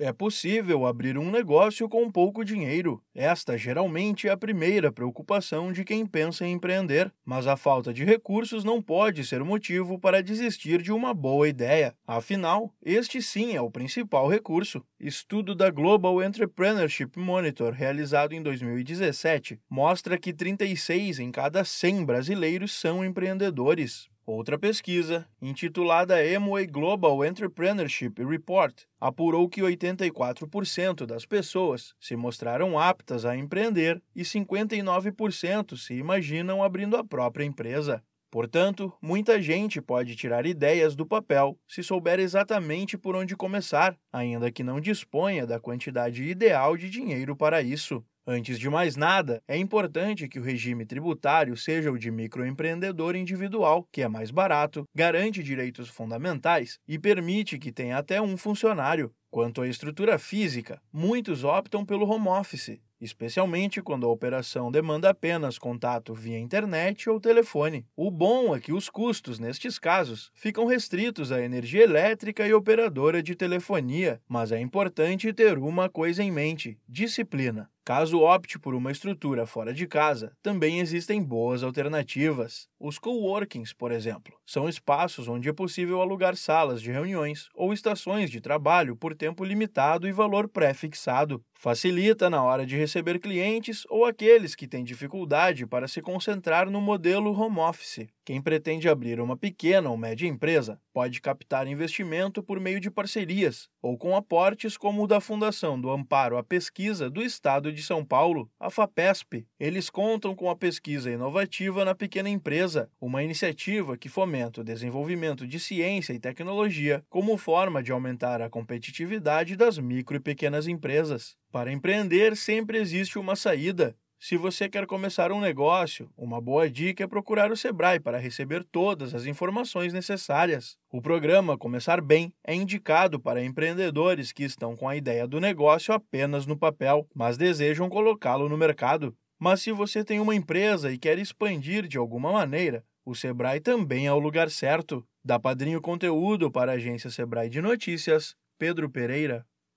É possível abrir um negócio com pouco dinheiro. Esta geralmente é a primeira preocupação de quem pensa em empreender, mas a falta de recursos não pode ser motivo para desistir de uma boa ideia. Afinal, este sim é o principal recurso. Estudo da Global Entrepreneurship Monitor, realizado em 2017, mostra que 36 em cada 100 brasileiros são empreendedores. Outra pesquisa, intitulada Amway Global Entrepreneurship Report, apurou que 84% das pessoas se mostraram aptas a empreender e 59% se imaginam abrindo a própria empresa. Portanto, muita gente pode tirar ideias do papel se souber exatamente por onde começar, ainda que não disponha da quantidade ideal de dinheiro para isso. Antes de mais nada, é importante que o regime tributário seja o de microempreendedor individual, que é mais barato, garante direitos fundamentais e permite que tenha até um funcionário. Quanto à estrutura física, muitos optam pelo home office, especialmente quando a operação demanda apenas contato via internet ou telefone. O bom é que os custos, nestes casos, ficam restritos à energia elétrica e operadora de telefonia, mas é importante ter uma coisa em mente: disciplina. Caso opte por uma estrutura fora de casa, também existem boas alternativas. Os coworkings, por exemplo, são espaços onde é possível alugar salas de reuniões ou estações de trabalho por tempo limitado e valor pré-fixado. Facilita na hora de receber clientes ou aqueles que têm dificuldade para se concentrar no modelo home office. Quem pretende abrir uma pequena ou média empresa pode captar investimento por meio de parcerias ou com aportes como o da Fundação do Amparo à Pesquisa do Estado de São Paulo, a FAPESP. Eles contam com a pesquisa inovativa na pequena empresa, uma iniciativa que fomenta o desenvolvimento de ciência e tecnologia como forma de aumentar a competitividade das micro e pequenas empresas. Para empreender sempre existe uma saída. Se você quer começar um negócio, uma boa dica é procurar o Sebrae para receber todas as informações necessárias. O programa Começar Bem é indicado para empreendedores que estão com a ideia do negócio apenas no papel, mas desejam colocá-lo no mercado. Mas se você tem uma empresa e quer expandir de alguma maneira, o Sebrae também é o lugar certo. Da Padrinho Conteúdo para a agência Sebrae de Notícias, Pedro Pereira.